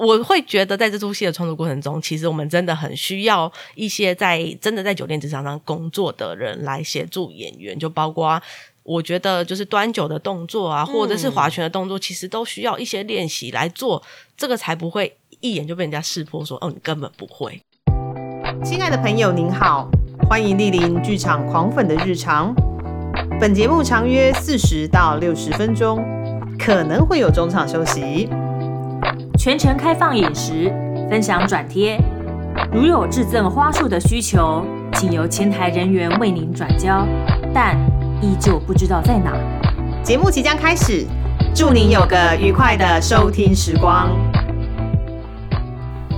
我会觉得在这出戏的创作过程中，其实我们真的很需要一些在真的在酒店职场上工作的人来协助演员，就包括。我觉得就是端酒的动作啊，或者是划拳的动作，其实都需要一些练习来做，这个才不会一眼就被人家识破，说哦，你根本不会。亲爱的朋友，您好，欢迎莅临剧场狂粉的日常。本节目长约四十到六十分钟，可能会有中场休息，全程开放饮食，分享转贴。如有致赠花束的需求，请由前台人员为您转交。但依旧不知道在哪。节目即将开始，祝您有个愉快的收听时光。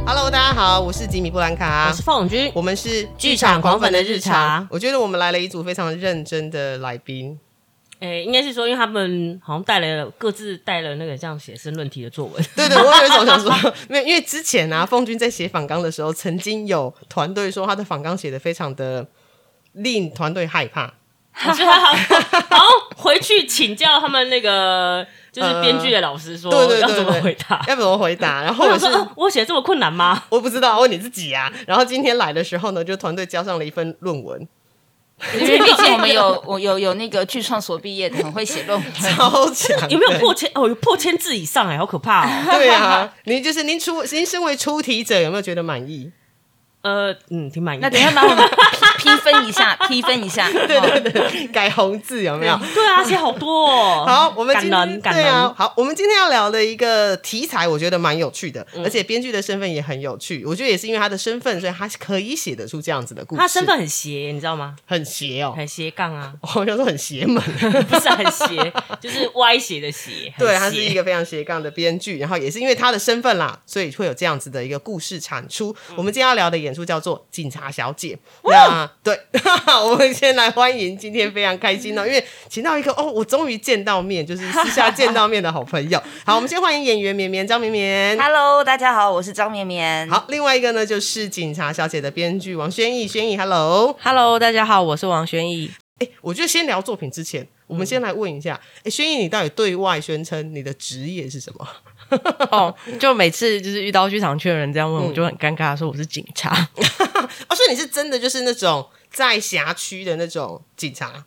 Hello，大家好，我是吉米布兰卡，我是凤君，我们是剧场狂粉的日常。我觉得我们来了一组非常认真的来宾。诶，应该是说，因为他们好像带了各自带了那个像写生论题的作文。对对，我有一种想说，没有因为之前啊，凤君在写访纲的时候，曾经有团队说他的访纲写的非常的令团队害怕。然后回去请教他们那个就是编剧的老师，说对对要怎么回答，要怎么回答。然后我说我写这么困难吗？我不知道，问你自己呀。然后今天来的时候呢，就团队交上了一份论文，因为毕竟我们有我有有那个剧创所毕业的，很会写论文，超强。有没有破千？哦，有破千字以上哎，好可怕哦。对啊，您就是您出您身为出题者，有没有觉得满意？呃，嗯，挺满意。那等一下把我们 批分一下，批分一下。对对对，改红字有没有？对啊，写好多。哦。好，我们今天对啊，好，我们今天要聊的一个题材，我觉得蛮有趣的，而且编剧的身份也很有趣。我觉得也是因为他的身份，所以他可以写得出这样子的故事。他身份很邪，你知道吗？很邪哦，很斜杠啊。我想说很邪门，不是很邪，就是歪斜的斜。对，他是一个非常斜杠的编剧，然后也是因为他的身份啦，所以会有这样子的一个故事产出。我们今天要聊的演。演出叫做《警察小姐》。那 对，我们先来欢迎今天非常开心哦，因为请到一个哦，我终于见到面，就是私下见到面的好朋友。好，我们先欢迎演员绵绵张绵绵。Hello，大家好，我是张绵绵。好，另外一个呢就是《警察小姐》的编剧王轩逸。轩逸，Hello，Hello，大家好，我是王轩逸。哎，我觉得先聊作品之前，我们先来问一下，哎，轩逸，你到底对外宣称你的职业是什么？哦，就每次就是遇到剧场圈的人这样问，我就很尴尬，说我是警察。哦，所以你是真的就是那种在辖区的那种警察？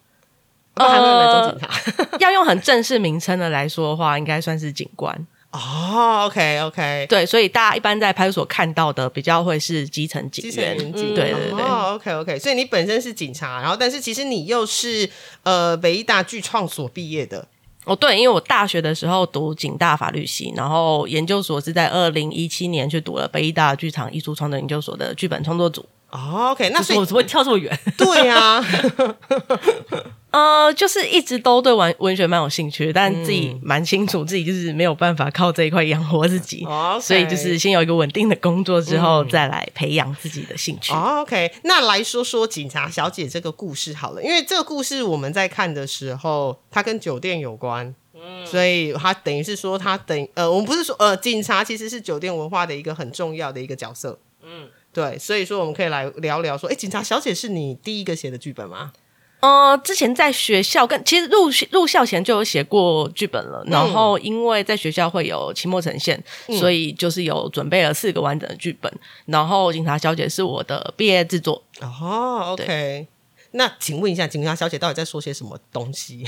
呃，还有哪种警察？要用很正式名称的来说的话，应该算是警官。哦，OK OK，对，所以大家一般在派出所看到的比较会是基层警员，对对对。哦，OK OK，所以你本身是警察，然后但是其实你又是呃北艺大剧创所毕业的。哦，对，因为我大学的时候读警大法律系，然后研究所是在二零一七年去读了北艺大剧场艺术创作研究所的剧本创作组。哦，OK，那所以我怎么会跳这么远？对呀。呃，就是一直都对文文学蛮有兴趣，但自己蛮清楚自己就是没有办法靠这一块养活自己，所以就是先有一个稳定的工作之后，再来培养自己的兴趣。哦 OK，那来说说警察小姐这个故事好了，因为这个故事我们在看的时候，它跟酒店有关，嗯，所以它等于是说，它等呃，我们不是说呃，警察其实是酒店文化的一个很重要的一个角色，嗯，对，所以说我们可以来聊聊说，哎，警察小姐是你第一个写的剧本吗？呃，之前在学校跟其实入入校前就有写过剧本了，然后因为在学校会有期末呈现，所以就是有准备了四个完整的剧本，然后警察小姐是我的毕业制作。哦，OK。那请问一下，警察小姐到底在说些什么东西？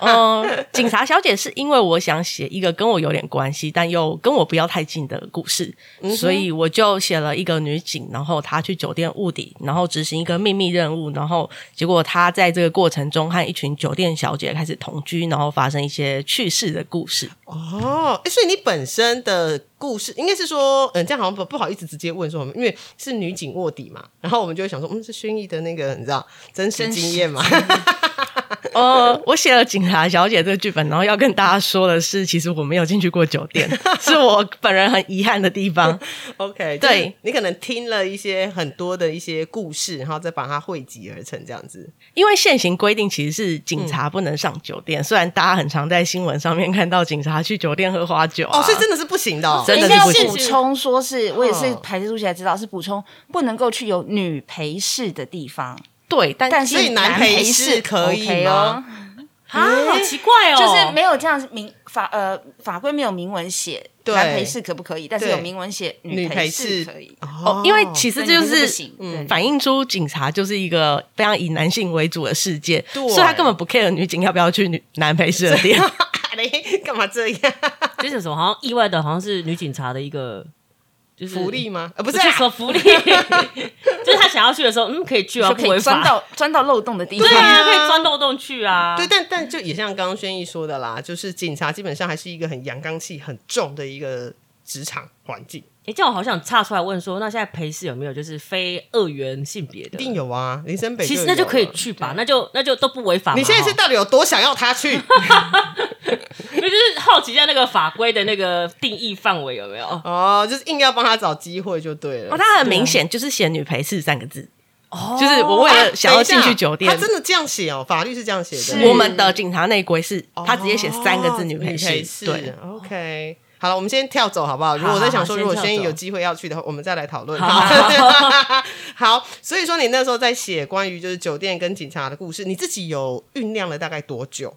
嗯，警察小姐是因为我想写一个跟我有点关系，但又跟我不要太近的故事，所以我就写了一个女警，然后她去酒店卧底，然后执行一个秘密任务，然后结果她在这个过程中和一群酒店小姐开始同居，然后发生一些趣事的故事。哦，所以你本身的。故事应该是说，嗯，这样好像不不好意思直接问说什么，因为是女警卧底嘛，然后我们就会想说，嗯，是轩逸的那个，你知道真实经验嘛？哦，我写了警察小姐这个剧本，然后要跟大家说的是，其实我没有进去过酒店，是我本人很遗憾的地方。OK，对你可能听了一些很多的一些故事，然后再把它汇集而成这样子。因为现行规定其实是警察不能上酒店，虽然大家很常在新闻上面看到警察去酒店喝花酒，哦，所以真的是不行的，真的是不行。补充说是我也是排字书起来知道是补充不能够去有女陪侍的地方。对，但所以男陪是可以吗？啊，好奇怪哦，就是没有这样明法呃法规没有明文写男陪侍可不可以，但是有明文写女陪陪侍可以。哦，因为其实就是反映出警察就是一个非常以男性为主的世界，所以他根本不 care 女警要不要去女男陪侍的店。嘞，干嘛这样？就是什么，好像意外的，好像是女警察的一个就是福利吗？呃，不不是啊，说福利，就是他想要去的时候，嗯，可以去啊，可以。钻到钻到漏洞的地方。对啊，可以钻漏洞去啊。对，但但就也像刚刚轩逸说的啦，就是警察基本上还是一个很阳刚气很重的一个职场环境，哎，这样我好想岔出来问说，那现在陪侍有没有就是非二元性别的？一定有啊，林森北其实那就可以。去吧，那就那就都不违法嘛。你现在是到底有多想要他去？因 为就是好奇一下那个法规的那个定义范围有没有？哦，就是硬要帮他找机会就对了。哦，他很明显就是写女陪侍三个字，哦就是我为了想要进去酒店他，真的这样写哦，法律是这样写的。我们的警察内规是他直接写三个字女陪哦女陪侍，对。，OK。好了，我们先跳走好不好？如果我在想说，如果轩逸有机会要去的话，我们再来讨论。好 好，所以说你那时候在写关于就是酒店跟警察的故事，你自己有酝酿了大概多久？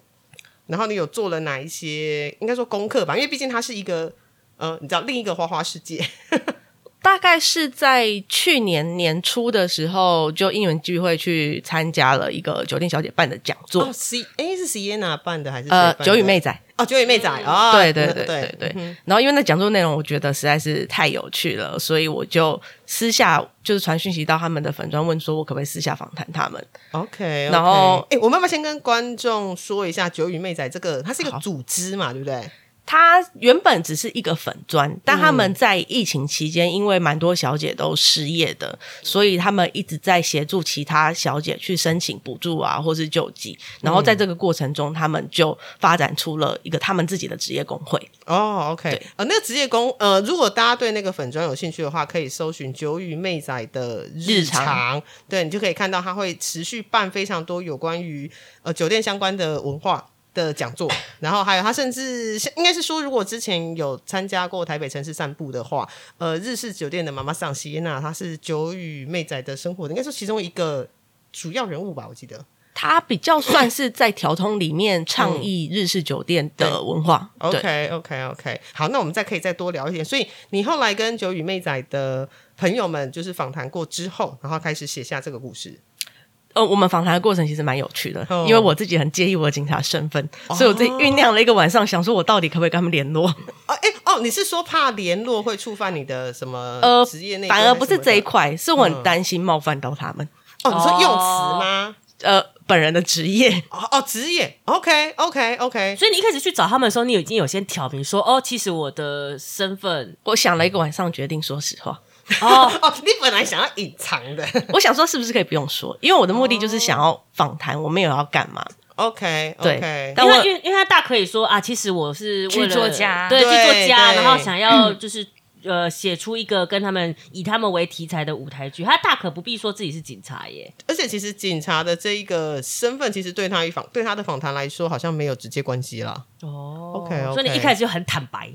然后你有做了哪一些应该说功课吧？因为毕竟它是一个呃，你知道另一个花花世界。大概是在去年年初的时候，就因缘聚会去参加了一个酒店小姐办的讲座，哦，C 哎是 Sienna 办的还是谁呃，九羽妹仔。哦，九尾妹仔哦，对对对对。对然后因为那讲座内容我觉得实在是太有趣了，所以我就私下就是传讯息到他们的粉专，问说我可不可以私下访谈他们。OK，然后哎、我们要不要先跟观众说一下九尾妹仔这个，它是一个组织嘛，对不对？他原本只是一个粉砖，但他们在疫情期间，因为蛮多小姐都失业的，所以他们一直在协助其他小姐去申请补助啊，或是救济。然后在这个过程中，他们就发展出了一个他们自己的职业工会。哦，OK，呃，那个职业工，呃，如果大家对那个粉砖有兴趣的话，可以搜寻九羽妹仔的日日常对你就可以看到他会持续办非常多有关于呃酒店相关的文化。的讲座，然后还有他甚至应该是说，如果之前有参加过台北城市散步的话，呃，日式酒店的妈妈桑西耶娜，她是九语妹仔的生活的，应该说其中一个主要人物吧，我记得。他比较算是在调通里面倡议日式酒店的文化。对 OK OK OK，好，那我们再可以再多聊一点。所以你后来跟九羽妹仔的朋友们就是访谈过之后，然后开始写下这个故事。呃，我们访谈的过程其实蛮有趣的，哦因为我自己很介意我的警察身份，所以我自己酝酿了一个晚上，想说我到底可不可以跟他们联络。哦，哎、哦，你是说怕联络会触犯你的什么呃职业内、反而不是这一块。是我很担心冒犯到他们。哦，你说用词吗？呃，本人的职业，哦哦，职业。OK OK OK。所以你一开始去找他们的时候，你已经有先挑明说，哦，其实我的身份我想了一个晚上，决定说实话。哦，哦，你本来想要隐藏的。我想说，是不是可以不用说？因为我的目的就是想要访谈，我没有要干嘛。OK 对 OK。但我因为因为因为他大可以说啊，其实我是剧作家对，对剧作家，然后想要 就是。呃，写出一个跟他们以他们为题材的舞台剧，他大可不必说自己是警察耶。而且其实警察的这一个身份，其实对他一访对他的访谈来说，好像没有直接关系啦。哦 OK，OK 所以你一开始就很坦白，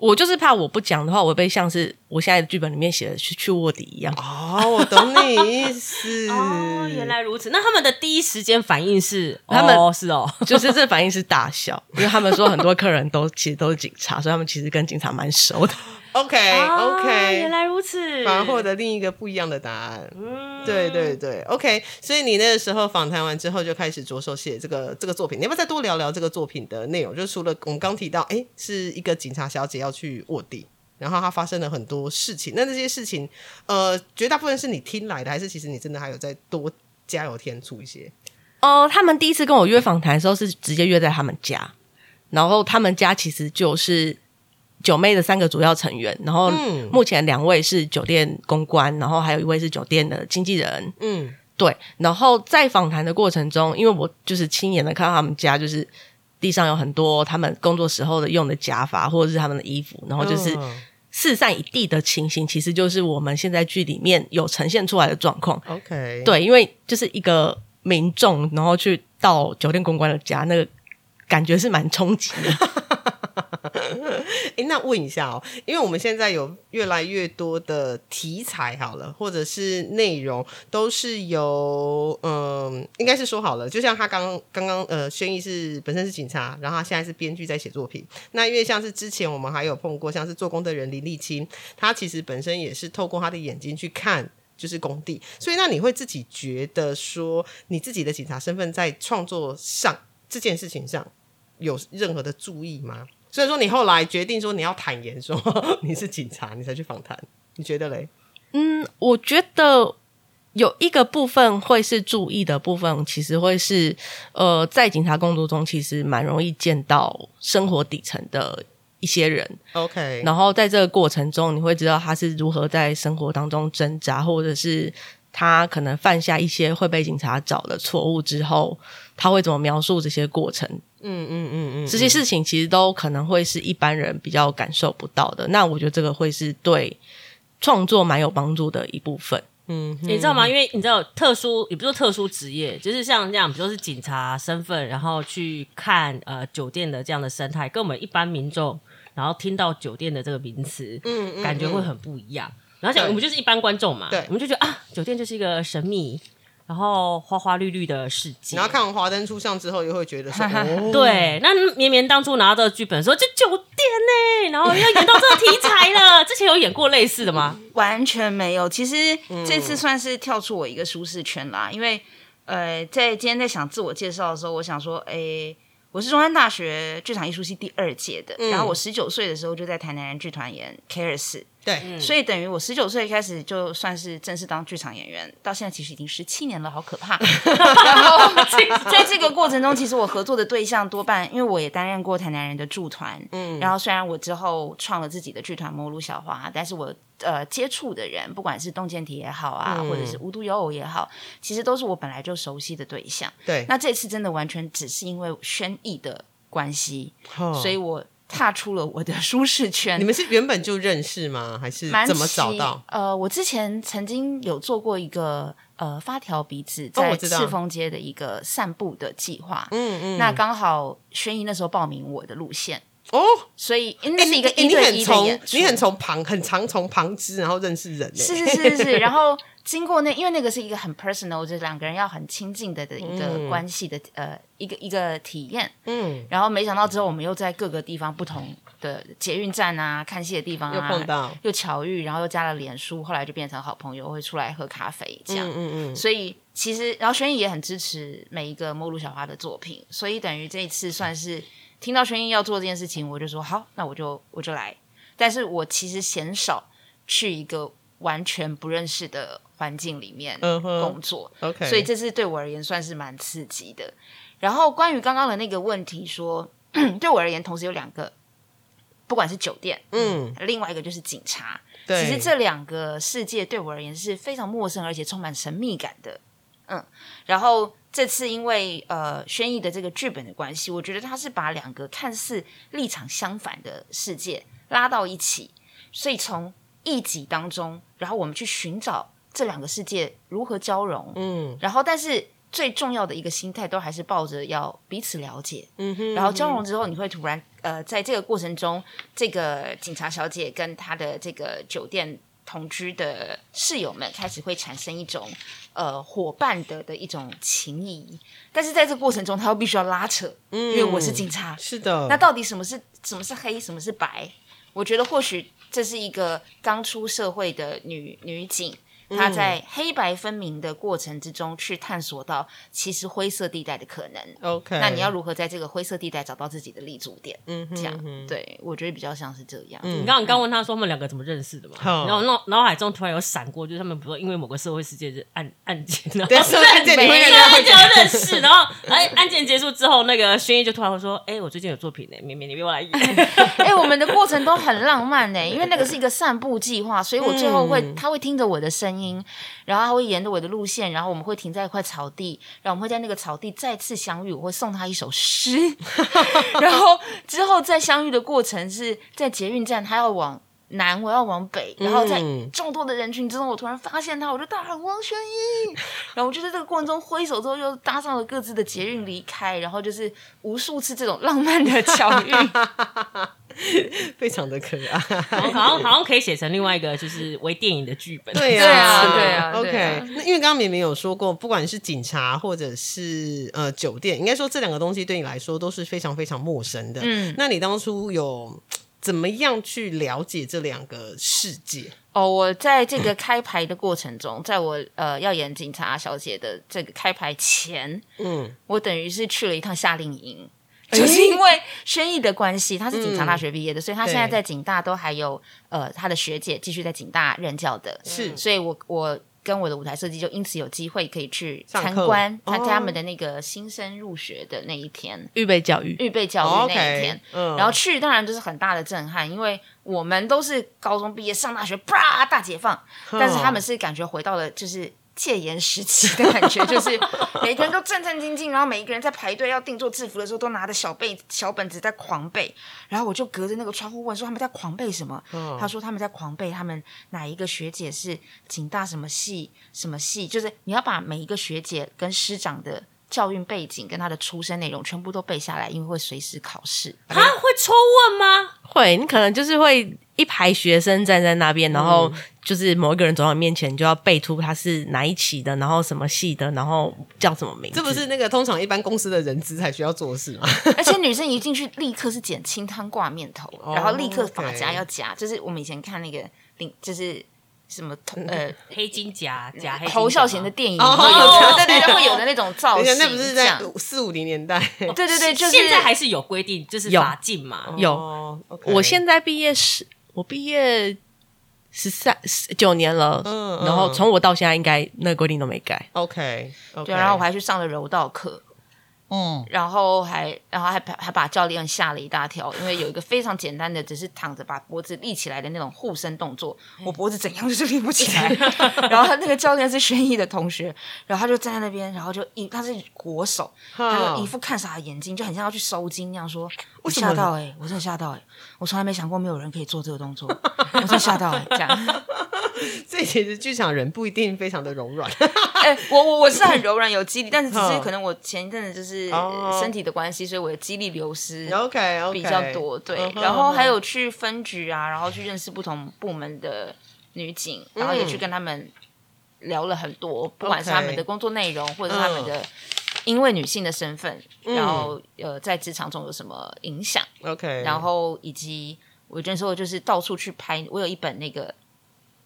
我就是怕我不讲的话，我会被像是我现在的剧本里面写的去去卧底一样。哦，我懂你意思。哦，原来如此。那他们的第一时间反应是，他们哦是哦，就是这反应是大笑，因为他们说很多客人都其实都是警察，所以他们其实跟警察蛮熟的。OK 哦 OK，原来如此，反而获得另一个不一样的答案。嗯对对对，OK。所以你那个时候访谈完之后，就开始着手写这个这个作品。你要不要再多聊聊这个作品的内容？就除了我们刚提到，哎，是一个警察小姐要去卧底，然后她发生了很多事情。那这些事情，呃，绝大部分是你听来的，还是其实你真的还有再多加油添醋一些？哦，他们第一次跟我约访谈的时候是直接约在他们家，然后他们家其实就是九妹的三个主要成员，然后嗯目前两位是酒店公关，然后还有一位是酒店的经纪人。嗯，对，然后在访谈的过程中，因为我就是亲眼的看到他们家就是地上有很多他们工作时候的用的假发或者是他们的衣服，然后就是嗯四散一地的情形，其实就是我们现在剧里面有呈现出来的状况。OK，，对，因为就是一个民众，然后去到酒店公关的家，那个感觉是蛮冲击的。那问一下哦，因为我们现在有越来越多的题材，好了，或者是内容，都是由嗯，应该是说好了，就像他刚刚刚呃，轩逸是本身是警察，然后他现在是编剧在写作品。那因为像是之前我们还有碰过，像是做工的人林立清，他其实本身也是透过他的眼睛去看。就是工地，所以那你会自己觉得说，你自己的警察身份在创作上这件事情上有任何的注意吗？所以说你后来决定说你要坦言说你是警察，你才去访谈，你觉得嘞？嗯，我觉得有一个部分会是注意的部分，其实会是呃，在警察工作中，其实蛮容易见到生活底层的。一些人，OK，然后在这个过程中，你会知道他是如何在生活当中挣扎，或者是他可能犯下一些会被警察找的错误之后，他会怎么描述这些过程？嗯嗯嗯嗯，这些事情其实都可能会是一般人比较感受不到的。那我觉得这个会是对创作蛮有帮助的一部分。嗯，你知道吗？因为你知道特殊，也不是特殊职业，就是像这样，比如说是警察身份，然后去看呃酒店的这样的生态，跟我们一般民众。然后听到酒店的这个名词，嗯，感觉会很不一样。然后讲我们就是一般观众嘛，对，我们就觉得啊，酒店就是一个神秘，然后花花绿绿的世界。然后看完华灯初上之后，又会觉得说，对，那绵绵当初拿到这个剧本说，这酒店呢，然后要演到这个题材了。之前有演过类似的吗？完全没有。其实这次算是跳出我一个舒适圈啦，因为呃，在今天在想自我介绍的时候，我想说，哎。我是中山大学剧场艺术系第二届的，然后我十九岁的时候就在台南人剧团演《K 对，所以等于我十九岁开始就算是正式当剧场演员，到现在其实已经十七年了，好可怕。然后在这个过程中，其实我合作的对象多半，因为我也担任过台南人的驻团，嗯，然后虽然我之后创了自己的剧团《摩鲁小花》，但是我。呃，接触的人，不管是洞见体也好啊，或者是无独有偶也好，其实都是我本来就熟悉的对象。对，那这次真的完全只是因为宣毅的关系，所以我踏出了我的舒适圈。你们是原本就认识吗？还是怎么找到？呃，我之前曾经有做过一个呃发条鼻子在赤峰街的一个散步的计划。嗯嗯，那刚好轩逸那时候报名我的路线。哦，所以那是一个一对一的演出，你很从旁，很常从旁支，然后认识人。是是是是，然后经过那，因为那个是一个很 personal，就是两个人要很亲近的的一个关系的呃一个一个体验。嗯，然后没想到之后，我们又在各个地方不同的捷运站啊、看戏的地方啊，又碰到，又巧遇，然后又加了脸书，后来就变成好朋友，会出来喝咖啡这样。嗯嗯嗯。所以其实，然后轩逸也很支持每一个末路小花的作品，所以等于这一次算是。听到轩逸要做这件事情，我就说好，那我就我就来。但是我其实鲜少去一个完全不认识的环境里面工作，OK，所以这是对我而言算是蛮刺激的。然后关于刚刚的那个问题，说 对我而言，同时有两个，不管是酒店，嗯，另外一个就是警察，其实这两个世界对我而言是非常陌生而且充满神秘感的，嗯，然后。这次因为呃轩逸的这个剧本的关系，我觉得他是把两个看似立场相反的世界拉到一起，所以从一集当中，然后我们去寻找这两个世界如何交融，嗯，然后但是最重要的一个心态都还是抱着要彼此了解，嗯哼，然后交融之后，你会突然呃在这个过程中，这个警察小姐跟她的这个酒店。同居的室友们开始会产生一种呃伙伴的的一种情谊，但是在这个过程中，他又必须要拉扯，因为我是警察，是的。那到底什么是什么是黑，什么是白？我觉得或许这是一个刚出社会的女女警。他在黑白分明的过程之中去探索到其实灰色地带的可能。OK，那你要如何在这个灰色地带找到自己的立足点？嗯，这样对我觉得比较像是这样。嗯你刚刚刚问他说他们两个怎么认识的嘛？然后脑脑海中突然有闪过，就是他们比如说因为某个社会事件是案案件，然后案件你会认识，然后哎案件结束之后，那个轩逸就突然会说：“哎，我最近有作品呢，绵绵你别我来演。”哎，我们的过程都很浪漫呢，因为那个是一个散步计划，所以我最后会他会听着我的声音。音，然后他会沿着我的路线，然后我们会停在一块草地，然后我们会在那个草地再次相遇。我会送他一首诗，然后之后再相遇的过程是在捷运站，他要往南，我要往北，然后在众多的人群之中，我突然发现他，我就大喊王轩一，然后我就在这个过程中挥手之后，又搭上了各自的捷运离开，然后就是无数次这种浪漫的巧遇。非常的可爱。好像好像可以写成另外一个就是微电影的剧本。对对啊啊，对啊 OK，啊那因为刚刚明明有说过，不管是警察或者是呃酒店，应该说这两个东西对你来说都是非常非常陌生的。嗯那你当初有怎么样去了解这两个世界？哦，我在这个开牌的过程中，在我呃要演警察小姐的这个开牌前，嗯，我等于是去了一趟夏令营。就是因为轩逸的关系，他是警察大学毕业的，所以他现在在警大都还有呃他的学姐继续在警大任教的，是所以我我跟我的舞台设计就因此有机会可以去参观哦参加他们的那个新生入学的那一天，预备教育，预备教哦育那一天。然后去当然就是很大的震撼，因为我们都是高中毕业上大学，啪大解放，但是他们是感觉回到了就是戒严时期的感觉，就是每个人都战战兢兢，然后每一个人在排队要定做制服的时候，都拿着小背小本子在狂背。然后我就隔着那个窗户问说他们在狂背什么，他说他们在狂背他们哪一个学姐是警大什么系什么系，就是你要把每一个学姐跟师长的。教育背景跟他的出生内容全部都背下来，因为会随时考试。他，会抽问吗？会，你可能就是会一排学生站在那边，然后就是某一个人走到你面前，你就要背出他是哪一期的，然后什么系的，然后叫什么名字。这不是那个通常一般公司的人资才需要做的事吗？而且女生一进去立刻是剪清汤挂面头，哦然后立刻发夹要夹，就是我们以前看那个领，就是什么呃黑金夹夹黑侯孝贤的电影哦会有的，对对对，会有的那种造型，那不是在四五零年代？对对对，就是现在还是有规定，就是法禁嘛。有。我现在毕业十，我毕业十三十九年了，嗯嗯。然后从我到现在，应该那个规定都没改。OK，对，然后我还去上了柔道课。嗯，然后还，然后还还把教练吓了一大跳，因为有一个非常简单的，只是躺着把脖子立起来的那种护身动作，我脖子怎样就是立不起来。然后他那个教练是轩逸的同学，然后他就站在那边，然后就一他是国手，他就一副看傻的眼睛，就很像要去收金那样说。我吓到哎、我真的吓到哎、我从来没想过没有人可以做这个动作，我真的吓到哎、这样。这其实剧场人不一定非常的柔软。哎、我我我是很柔软有肌力，但是只是嗯。可能我前一阵子就是哦。身体的关系，所以我的肌力流失。OK OK，比较多，对。然后还有去分局啊，然后去认识不同部门的女警，然后也去跟他们聊了很多，不管是他们的工作内容，或者是他们的因为女性的身份，然后呃在职场中有什么影响，OK，然后以及我那时候就是到处去拍，我有一本那个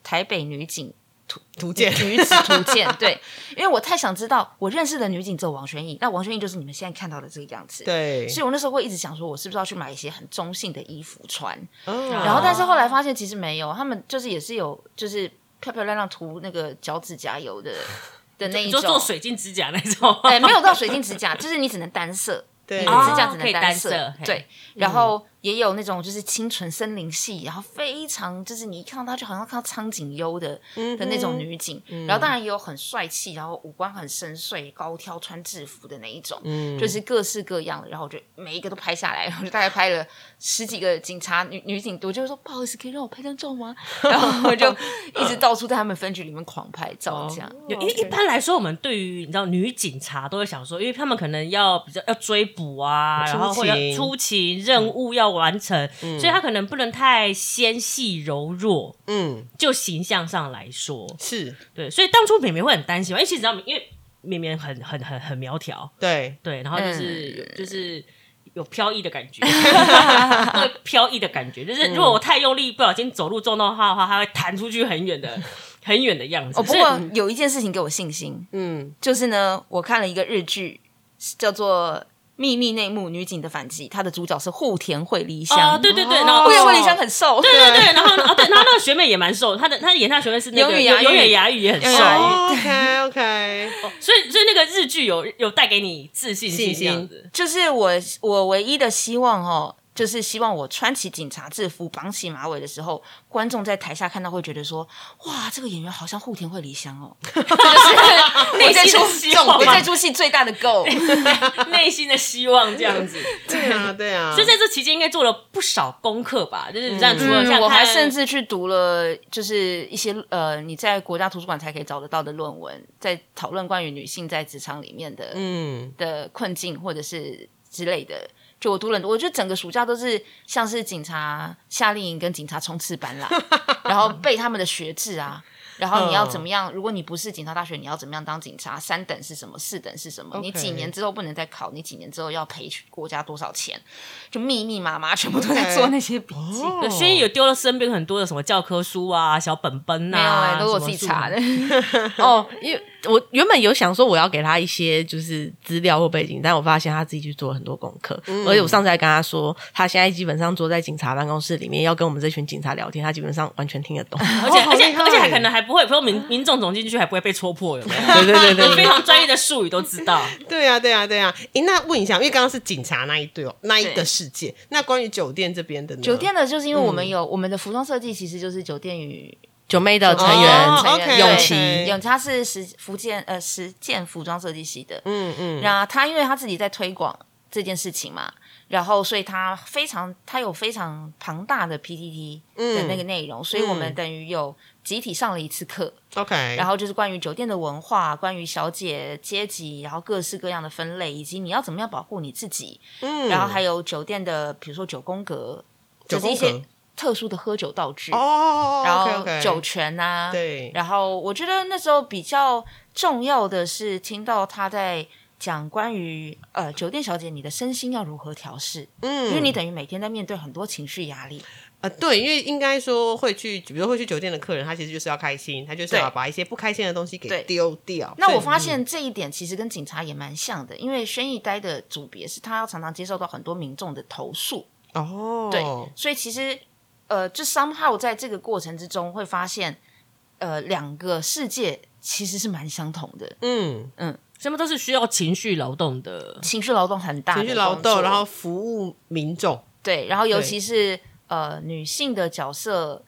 台北女警图图鉴。女子图鉴，对，因为我太想知道我认识的女警只有王轩逸，那王轩逸就是你们现在看到的这个样子，对，所以我那时候会一直想说，我是不是要去买一些很中性的衣服穿？哦。然后，但是后来发现其实没有，他们就是也是有，就是漂漂亮亮涂那个脚趾甲油的 的那一种，你就做水晶指甲那种。哎，没有到水晶指甲，就是你只能单色，对。你的指甲只哦可以单能色，对。然后也有那种就是清纯森林系，然后非常就是你一看到她就好像看到苍井优的的那种女警，然后当然也有很帅气，然后五官很深邃、高挑、穿制服的那一种，就是各式各样的。然后我就每一个都拍下来，然后就大概拍了 十几个警察女女警，我就说不好意思，可以让我拍张照吗？然后我就一直到处在他们分局里面狂拍照，这样。有一一般来说，我们对于你知道女警察都会想说，因为他们可能要比较要追捕啊，然后或者出勤任务要完成，所以他可能不能太纤细柔弱。嗯，就形象上来说，是。对，所以当初绵绵会很担心嘛，因为其实你知道，因为绵绵很很很很苗条，对，对，然后就是、嗯。就是有飘逸的感觉，会飘逸的感觉，就是如果我太用力，不小心走路撞到它的话，它会弹出去很远的 很远的样子。哦，不过有一件事情给我信心，嗯，就是呢，我看了一个日剧，叫做《秘密内幕：女警的反击》，它的主角是户田惠梨香。哦，对对对，然后户田惠梨香很瘦，对对对，然后啊对，然后那个学妹也蛮瘦，她的她演她的学妹是那个永远牙语永远牙语也很瘦，哦 OK OK，所以所以那个日剧有有带给你自信心信心这样子。就是我我唯一的希望哦。就是希望我穿起警察制服、绑起马尾的时候，观众在台下看到会觉得说：“哇，这个演员好像户田惠梨香哦。”内心出的希望嘛我这 出戏最大的 goal。内心的希望这样子。对啊对啊，所以在这期间应该做了不少功课吧？就是你这样除了像嗯，我还甚至去读了，就是一些呃，你在国家图书馆才可以找得到的论文，在讨论关于女性在职场里面的、嗯的困境或者是之类的，就我读了很多，我觉得整个暑假都是像是警察夏令营跟警察冲刺班啦，然后背他们的学制啊。然后你要怎么样？如果你不是警察大学，你要怎么样当警察？三等是什么？四等是什么？你几年之后不能再考？你几年之后要赔国家多少钱？就密密麻麻，全部都在做那些笔记。轩逸有丢了身边很多的什么教科书啊、小本本啊，都是我自己查的。哦，因为我原本有想说我要给他一些就是资料或背景，但我发现他自己去做了很多功课。而且我上次还跟他说，他现在基本上坐在警察办公室里面，要跟我们这群警察聊天，他基本上完全听得懂。而且而且而且还可能还不会，比如民民众总进去还不会被戳破，有没有？对对对对，非常专业的术语都知道。对啊对啊对啊！诶，那问一下，因为刚刚是警察那一对哦，那一个世界。那关于酒店这边的呢，酒店的，就是因为我们有我们的服装设计，其实就是酒店与九妹的成员成员永琪，永他是实福建呃实践服装设计系的，嗯嗯，然后他因为他自己在推广这件事情嘛。然后，所以他非常，他有非常庞大的 PPT 的那个内容，所以我们等于有集体上了一次课。OK，然后就是关于酒店的文化，关于小姐阶级，然后各式各样的分类，以及你要怎么样保护你自己。嗯，然后还有酒店的，比如说九宫格，就是一些特殊的喝酒道具哦，然后酒泉啊，对。然后我觉得那时候比较重要的是听到他在。讲关于呃酒店小姐，你的身心要如何调试？嗯，因为你等于每天在面对很多情绪压力。呃，对，因为应该说会去，比如会去酒店的客人，他其实就是要开心，他就是要把一些不开心的东西给丢掉。那我发现这一点其实跟警察也蛮像的，因为轩逸呆的组别是他要常常接受到很多民众的投诉。哦，对，所以其实呃，就 somehow 在这个过程之中会发现，呃，两个世界其实是蛮相同的。嗯嗯。什么都是需要情绪劳动的，情绪劳动很大，情绪劳动，然后服务民众，对，然后尤其是呃女性的角色，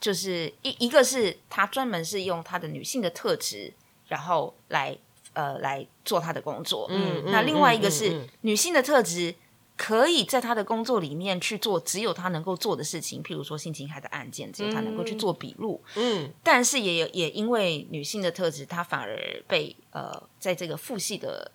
就是一一个是她专门是用她的女性的特质，然后来呃来做她的工作，嗯，那另外一个是女性的特质。可以在他的工作里面去做只有他能够做的事情，譬如说性侵害的案件，只有他能够去做笔录。嗯，但是也也因为女性的特质，她反而被呃，在这个父系的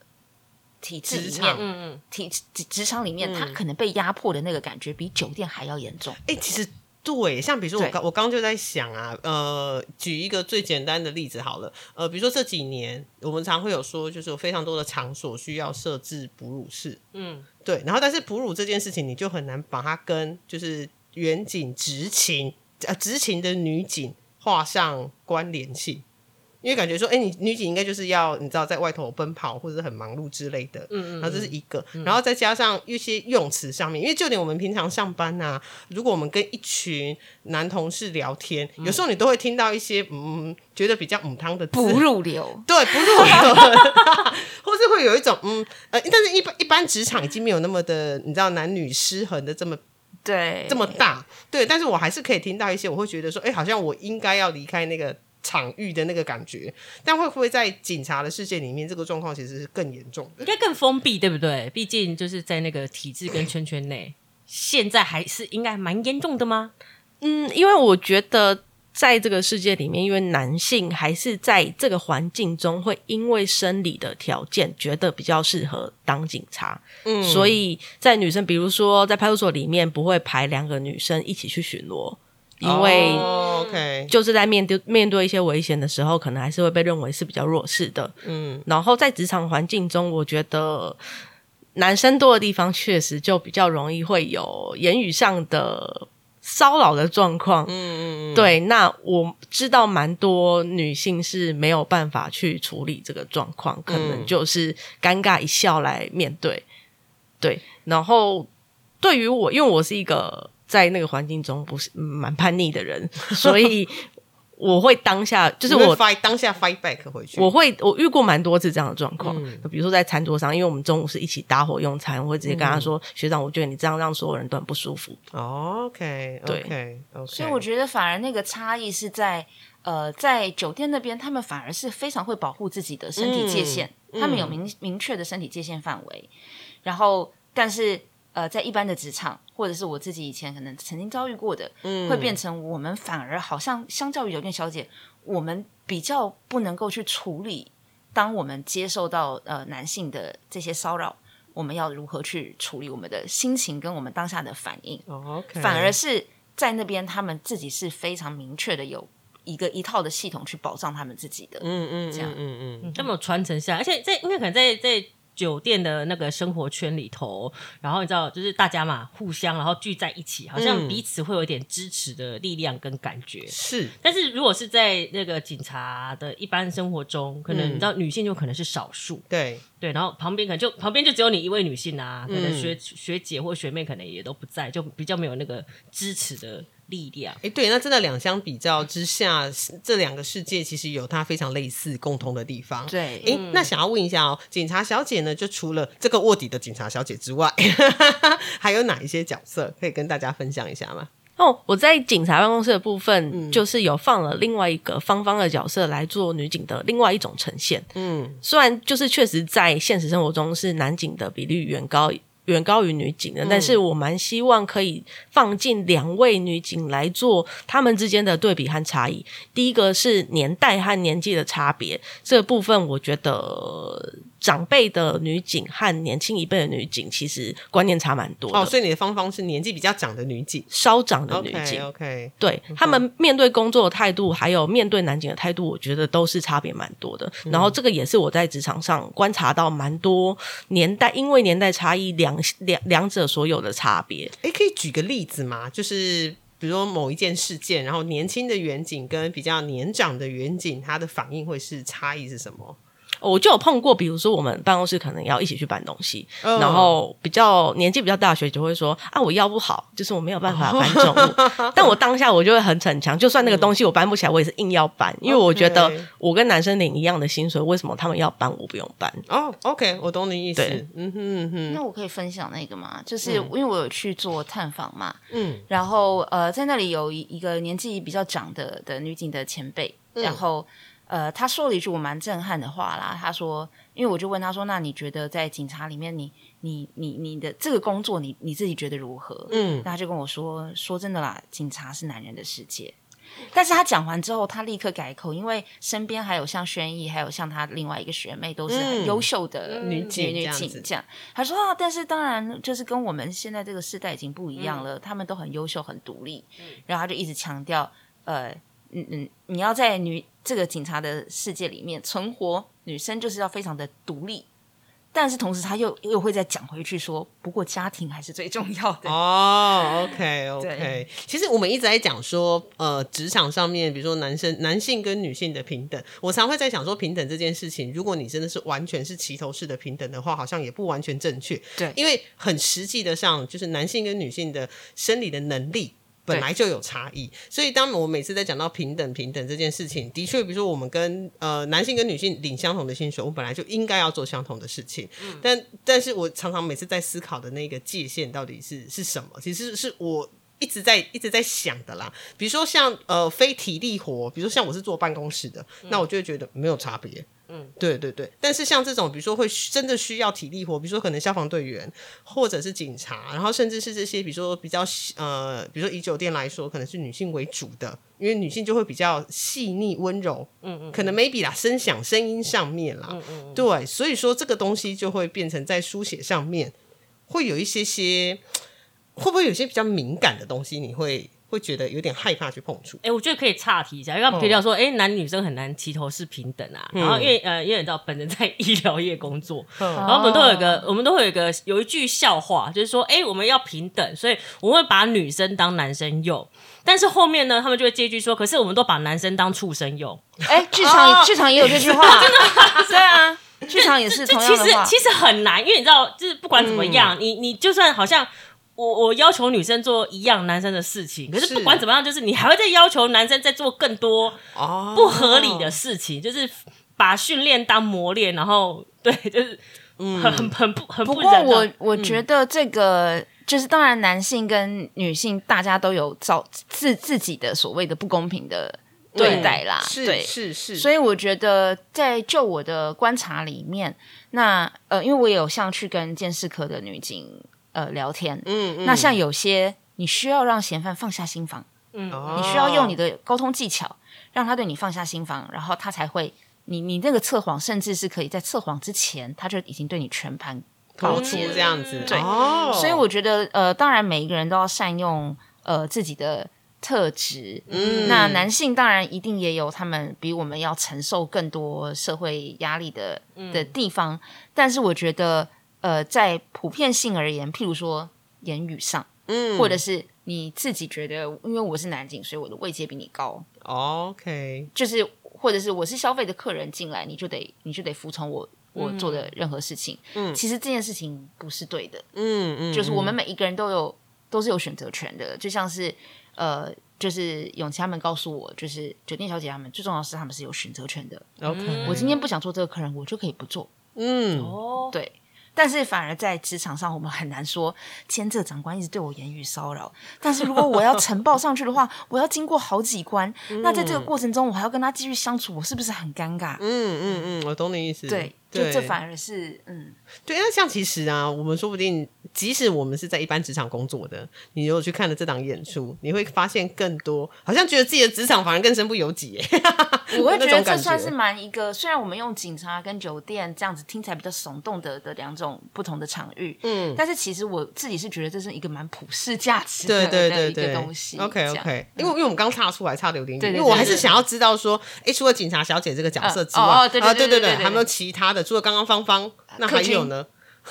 体制里面，嗯嗯，体职场里面，她可能被压迫的那个感觉比酒店还要严重。哎，其实。对，像比如说我刚我刚就在想啊，呃，举一个最简单的例子好了，呃，比如说这几年我们常会有说，就是有非常多的场所需要设置哺乳室，嗯，对，然后但是哺乳这件事情，你就很难把它跟就是远景执勤呃执勤的女警画上关联性。因为感觉说，哎，你女警应该就是要你知道在外头奔跑或者是很忙碌之类的，嗯嗯，然后这是一个，然后再加上一些用词上面，因为就连我们平常上班啊，如果我们跟一群男同事聊天，有时候你都会听到一些嗯，觉得比较母汤的不入流，对，不入流，或是会有一种嗯呃，但是一般一般职场已经没有那么的，你知道男女失衡的这么对。这么大，对，但是我还是可以听到一些，我会觉得说，哎，好像我应该要离开那个。场域的那个感觉，但会不会在警察的世界里面，这个状况其实是更严重的？应该更封闭，对不对？毕竟就是在那个体制跟圈圈内，现在还是应该蛮严重的吗？嗯，因为我觉得在这个世界里面，因为男性还是在这个环境中，会因为生理的条件觉得比较适合当警察，嗯，所以在女生，比如说在派出所里面，不会排两个女生一起去巡逻。因为就是在面对面对一些危险的时候，可能还是会被认为是比较弱势的。嗯，然后在职场环境中，我觉得男生多的地方，确实就比较容易会有言语上的骚扰的状况。嗯嗯嗯，对。那我知道蛮多女性是没有办法去处理这个状况，可能就是尴尬一笑来面对。对，然后对于我，因为我是一个。在那个环境中，不是蛮叛逆的人，所以我会当下就是我当下 fight back 回去。我会我遇过蛮多次这样的状况，比如说在餐桌上，因为我们中午是一起搭伙用餐，我会直接跟他说：“学长，我觉得你这样让所有人都很不舒服。”OK，对，所以我觉得反而那个差异是在呃，在酒店那边，他们反而是非常会保护自己的身体界限，他们有明明确的身体界限范围，然后但是。呃，在一般的职场，或者是我自己以前可能曾经遭遇过的，嗯，会变成我们反而好像相较于酒店小姐，我们比较不能够去处理。当我们接受到呃男性的这些骚扰，我们要如何去处理我们的心情跟我们当下的反应。哦，OK，反而是在那边，他们自己是非常明确的有一个一套的系统去保障他们自己的。嗯嗯这样嗯嗯嗯，这么传承下来，而且在因为可能在在酒店的那个生活圈里头，然后你知道，就是大家嘛互相然后聚在一起，好像嗯彼此会有一点支持的力量跟感觉。是。但是如果是在那个警察的一般生活中，可能嗯。你知道女性就可能是少数，对，对，然后旁边可能就旁边就只有你一位女性啊，可能嗯。学、学姐或学妹可能也都不在，就比较没有那个支持的力量。哎，对，那真的两相比较之下，这两个世界其实有它非常类似、共同的地方。对，哎，那想要问一下哦，警察小姐呢，就除了这个卧底的警察小姐之外，还有哪一些角色可以跟大家分享一下吗？哦，我在警察办公室的部分，嗯就是有放了另外一个芳芳的角色来做女警的另外一种呈现。嗯，虽然就是确实在现实生活中是男警的比例远高远高于女警的，但是我蛮希望可以放进两位女警来做她们之间的对比和差异。第一个是年代和年纪的差别，这个部分我觉得长辈的女警和年轻一辈的女警其实观念差蛮多的。哦，所以你的芳芳是年纪比较长的女警。稍长的女警 OK，对他们面对工作的态度，还有面对男警的态度，我觉得都是差别蛮多的。然后这个也是我在职场上观察到蛮多年代，因为年代差异两两两者所有的差别。哎，可以举个例子吗？就是比如说某一件事件，然后年轻的远景跟比较年长的远景，他的反应会是差异是什么？我就有碰过，比如说我们办公室可能要一起去搬东西，嗯然后比较年纪比较大的学姐会说啊，我腰不好，就是我没有办法搬重物。但我当下我就会很逞强，就算那个东西我搬不起来，我也是硬要搬，因为我觉得 我跟男生领一样的薪水，为什么他们要搬我不用搬？哦，OK，我懂你意思。嗯哼嗯哼，那我可以分享那个吗？就是因为我有去做探访嘛，嗯然后呃，在那里有一一个年纪比较长的的女警的前辈，然后呃，他说了一句我蛮震撼的话啦。他说，因为我就问他说，那你觉得在警察里面你，你你你的这个工作，你你自己觉得如何？嗯那他就跟我说，说真的啦，警察是男人的世界。但是他讲完之后，他立刻改口，因为身边还有像轩逸，还有像他另外一个学妹，都是很嗯优秀的女女女警这样。他说啊，但是当然就是跟我们现在这个时代已经不一样了，他们都很优秀、很独立。然后他就一直强调，呃，嗯嗯，你要在女这个警察的世界里面存活，女生就是要非常的独立。但是同时，他又又会再讲回去说，不过家庭还是最重要的。哦，OK OK，其实我们一直在讲说，呃，职场上面，比如说男生、男性跟女性的平等，我常会在想说，平等这件事情，如果你真的是完全是齐头式的平等的话，好像也不完全正确。对因为很实际的上，就是男性跟女性的生理的能力。本来就有差异，所以当我每次在讲到平等平等这件事情，的确，比如说我们跟呃男性跟女性领相同的薪水，我本来就应该要做相同的事情。但但是我常常每次在思考的那个界限到底是是什么，其实是我一直在一直在想的啦。比如说像呃非体力活，比如说像我是坐办公室的，那我就会觉得没有差别。嗯，对对对，但是像这种，比如说会真的需要体力活，比如说可能消防队员或者是警察，然后甚至是这些，比如说比较呃，比如说以酒店来说，可能是女性为主的，因为女性就会比较细腻温柔，嗯嗯，可能 maybe 啦，声响声音上面啦，嗯嗯，对，所以说这个东西就会变成在书写上面会有一些些，会不会有些比较敏感的东西，你会会觉得有点害怕去碰触？哎、我觉得可以岔题一下，因为他们提到说，哎、男女生很难齐头是平等啊。然后因为呃，因为你知道本人在医疗业工作，然后我们都有一个，我们都会有一个有一句笑话，就是说，哎、我们要平等，所以我们会把女生当男生用。但是后面呢，他们就会接一句说，可是我们都把男生当畜生用。哎，剧场剧场也有这句话，真的，对啊，剧场也是这同样的话。其实其实很难，因为你知道，就是不管怎么样，你你就算好像。我我要求女生做一样男生的事情，可是是不管怎么样，就是你还会再要求男生再做更多哦不合理的事情，就是把训练当磨练，然后对，就是 很很很不很不过。我我觉得这个、就是，当然男性跟女性大家都有造自自己的所谓的不公平的对待啦，是对。是是，所以我觉得，在就我的观察里面，那呃，因为我也有像去跟监视科的女警呃聊天，嗯嗯，那像有些你需要让嫌犯放下心防，嗯。哦。你需要用你的沟通技巧，让他对你放下心防，然后他才会，你你那个测谎，甚至是可以在测谎之前，他就已经对你全盘跑出这样子，对，所以我觉得呃，当然每一个人都要善用呃自己的特质。嗯，那男性当然一定也有他们比我们要承受更多社会压力的的地方，但是我觉得呃，在普遍性而言，譬如说言语上，嗯，或者是你自己觉得，因为我是男警，所以我的位阶比你高，OK，就是或者是我是消费的客人进来，你就得你就得服从我。我做的任何事情，嗯，其实这件事情不是对的，嗯嗯，就是我们每一个人都有都是有选择权的，就像是呃，就是永琪他们告诉我，就是酒店小姐他们最重要的是他们是有选择权的。OK，我今天不想做这个客人，我就可以不做。嗯，哦，对。但是反而在职场上，我们很难说，签这长官一直对我言语骚扰。但是如果我要呈报上去的话，我要经过好几关，那在这个过程中，我还要跟他继续相处，我是不是很尴尬？嗯嗯嗯，我懂你意思。对，就这反而是嗯，对。那像其实啊，我们说不定，即使我们是在一般职场工作的，你如果去看了这档演出，你会发现更多，好像觉得自己的职场反而更身不由己。我会觉得这算是蛮一个，虽然我们用警察跟酒店这样子听起来比较耸动的的两种不同的场域，嗯，但是其实我自己是觉得这是一个蛮普世价值的一个东西。OK OK，因为因为我们刚差出来差的有点远，因为我还是想要知道说，哎，除了警察小姐这个角色之外，啊对对对对，还有没有其他的？除了刚刚芳芳，那还有呢？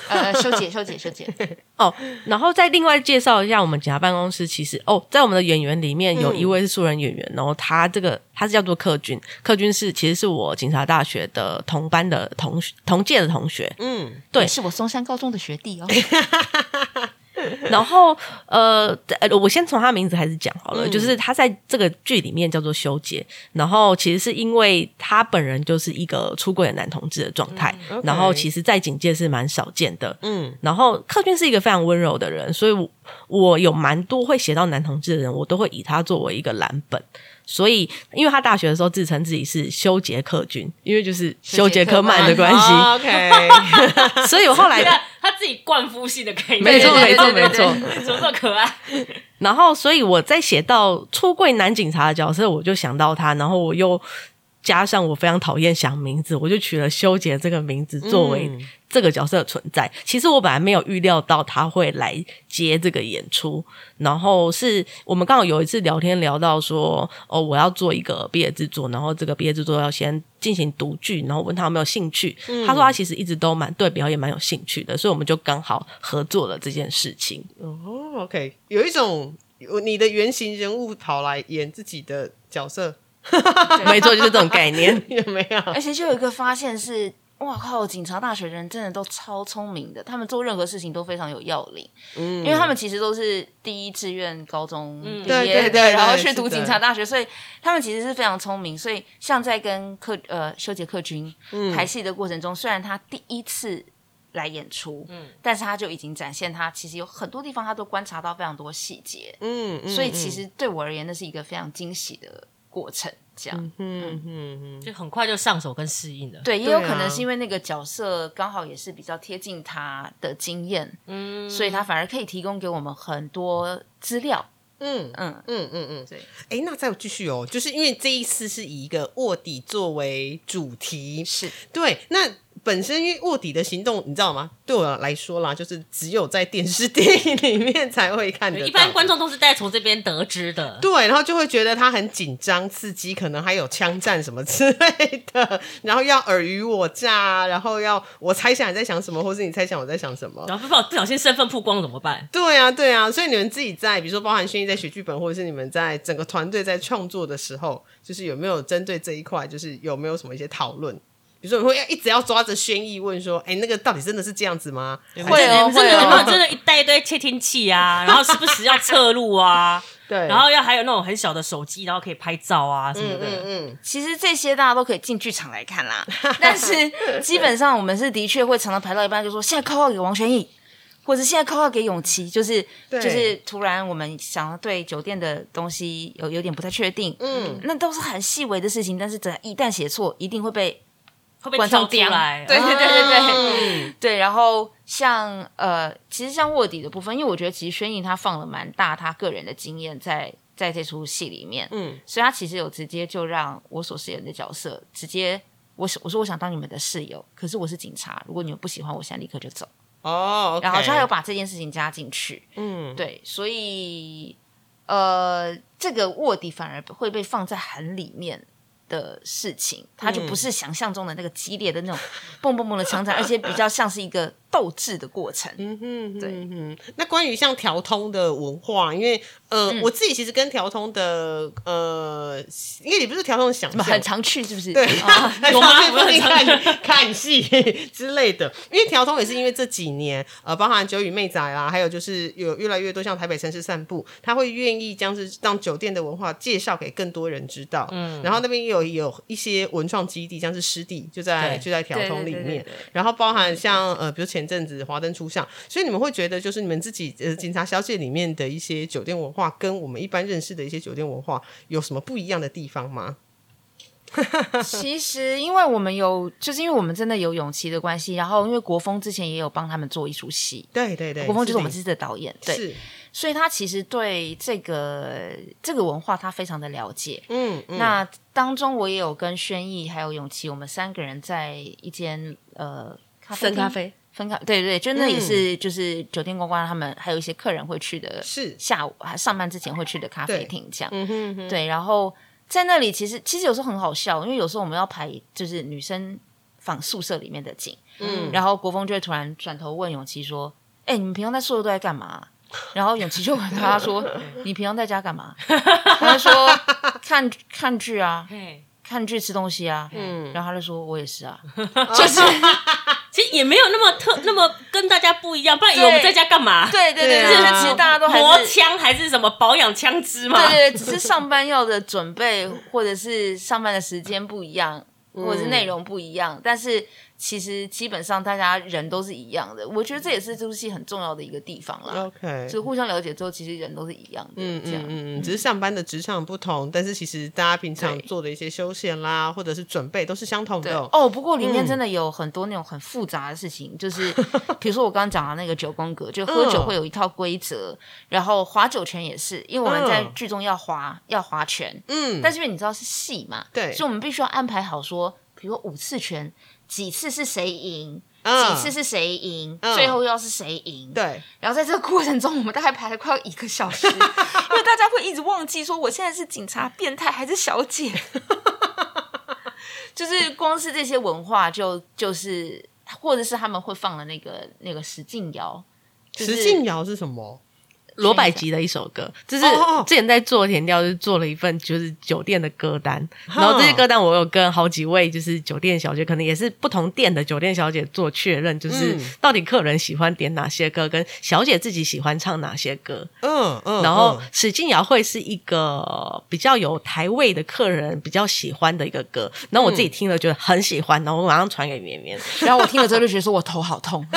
呃，修姐，修姐，修姐。哦，然后再另外介绍一下我们警察办公室。其实哦，在我们的演员里面有一位是素人演员，然后他这个他是叫做克军，克军是其实是我警察大学的同班的同学，同届的同学。嗯，对，是我松山高中的学弟哦。然后，呃，我先从他名字开始讲好了。就是他在这个剧里面叫做修杰，然后其实是因为他本人就是一个出柜的男同志的状态，然后其实，在警界是蛮少见的。嗯，然后克俊是一个非常温柔的人，所以我有蛮多会写到男同志的人，我都会以他作为一个蓝本。所以，因为他大学的时候自称自己是修杰克军，因为就是修杰克曼的关系。OK，所以我后来 他自己灌夫系的概念，没错，没错，没错，怎么这么可爱？然后，所以我在写到出柜男警察的角色，我就想到他，然后我又。加上我非常讨厌想名字，我就取了修杰这个名字作为这个角色的存在。其实我本来没有预料到他会来接这个演出，然后是我们刚好有一次聊天聊到说，哦，我要做一个毕业制作，然后这个毕业制作要先进行读剧，然后问他有没有兴趣。他说他其实一直都蛮对表演蛮有兴趣的，所以我们就刚好合作了这件事情。哦，OK，有一种你的原型人物跑来演自己的角色。没错，就是这种概念，有没有？而且就有一个发现是，哇靠！警察大学人真的都超聪明的，他们做任何事情都非常有要领。嗯，因为他们其实都是第一志愿高中毕业，对，然后去读警察大学，所以他们其实是非常聪明。所以像在跟克呃修杰克军排戏的过程中，虽然他第一次来演出，嗯，但是他就已经展现他其实有很多地方他都观察到非常多细节。嗯，所以其实对我而言，那是一个非常惊喜的。过程这样，嗯嗯嗯，就很快就上手跟适应了。对，也有可能是因为那个角色刚好也是比较贴近他的经验，嗯，所以他反而可以提供给我们很多资料。嗯嗯嗯嗯嗯，对。哎，那再继续哦，就是因为这一次是以一个卧底作为主题，是对那。本身因为卧底的行动，你知道吗？对我来说啦，就是只有在电视电影里面才会看的。一般观众都是在从这边得知的。对，然后就会觉得他很紧张、刺激，可能还有枪战什么之类的，然后要尔虞我诈，然后要我猜想你在想什么，或是你猜想我在想什么，然后不不小心身份曝光怎么办？对啊，对啊，所以你们自己在，比如说包含轩逸在写剧本，或者是你们在整个团队在创作的时候，就是有没有针对这一块，就是有没有什么一些讨论？比如说，你会要一直要抓着轩逸问说：“哎，那个到底真的是这样子吗？”会哦，真的有没有真的一带一堆窃听器啊？然后时不时要测录啊？对，然后要还有那种很小的手机，然后可以拍照啊什么的。嗯嗯。其实这些大家都可以进剧场来看啦。但是基本上我们是的确会常常排到一半就说：“现在扣号给王轩逸，或者现在扣号给永琪。”就是就是突然我们想要对酒店的东西有有点不太确定。嗯，那都是很细微的事情，但是只一旦写错，一定会被。观众出来，对对对对对，对。然后像呃，其实像卧底的部分，因为我觉得其实轩逸他放了蛮大他个人的经验在在这出戏里面，嗯，所以他其实有直接就让我所饰演的角色直接，我我说我想当你们的室友，可是我是警察，如果你们不喜欢，我现在立刻就走。哦，然后他有把这件事情加进去，嗯，对，所以呃，这个卧底反而会被放在很里面。的事情，它就不是想象中的那个激烈的那种 蹦蹦蹦的枪战，而且比较像是一个斗志的过程。嗯哼，对。那关于像调通的文化，因为呃，我自己其实跟调通的呃，因为你不是调通的想象，很常去是不是？对，看看戏之类的。因为调通也是因为这几年呃，包含九宇妹仔啦，还有就是有越来越多像台北城市散步，他会愿意将是让酒店的文化介绍给更多人知道。嗯，然后那边有。有有一些文创基地，像是湿地，就在就在调通里面。然后包含像呃，比如前阵子华灯初上，所以你们会觉得，就是你们自己呃，警察小姐里面的一些酒店文化，跟我们一般认识的一些酒店文化有什么不一样的地方吗？其实，因为我们有，就是因为我们真的有勇气的关系，然后因为国风之前也有帮他们做一出戏，对对对，国风就是我们这次的导演，对。所以他其实对这个这个文化他非常的了解，嗯，那当中我也有跟轩逸还有永琪，我们三个人在一间呃分咖啡分开，对对，就那也是就是酒店公关他们还有一些客人会去的，是下午还上班之前会去的咖啡厅这样，嗯哼，对，然后在那里其实其实有时候很好笑，因为有时候我们要排就是女生房宿舍里面的景，嗯，然后国风就会突然转头问永琪说：“哎，你们平常在宿舍都在干嘛？”然后永琪就问他说：“你平常在家干嘛？”他说：“看看剧啊，看剧吃东西啊。”嗯，然后他就说：“我也是啊。”就是其实也没有那么特那么跟大家不一样，不然以为我们在家干嘛？对对对，就是其实大家都磨枪还是什么保养枪支嘛？对对，只是上班要的准备或者是上班的时间不一样，或者是内容不一样，但是。其实基本上大家人都是一样的，我觉得这也是这部戏很重要的一个地方啦。OK，就互相了解之后，其实人都是一样的。嗯嗯嗯，只是上班的职场不同，但是其实大家平常做的一些休闲啦，或者是准备都是相同的。哦，不过里面真的有很多那种很复杂的事情，就是 比如说我刚刚讲的那个九宫格，就喝酒会有一套规则，然后划酒拳也是，因为我们在剧中要划要划拳，嗯，但是因为你知道是戏嘛，对，所以我们必须要安排好说，比如说五次拳。几次是谁赢？几次是谁赢？最后又是谁赢？对。然后在这个过程中，我们大概排了快要一个小时，因为大家会一直忘记说我现在是警察、变态还是小姐。就是光是这些文化，就就是或者是他们会放的那个那个石敬瑶，石敬瑶是什么？罗百吉的一首歌，就是之前在做填调，就是做了一份就是酒店的歌单，然后这些歌单我有跟好几位就是酒店小姐，可能也是不同店的酒店小姐做确认，就是到底客人喜欢点哪些歌，跟小姐自己喜欢唱哪些歌。嗯嗯，然后史静瑶会是一个比较有台味的客人比较喜欢的一个歌，然后我自己听了觉得很喜欢，然后我马上传给绵绵，然后我听了之后就觉得说我头好痛。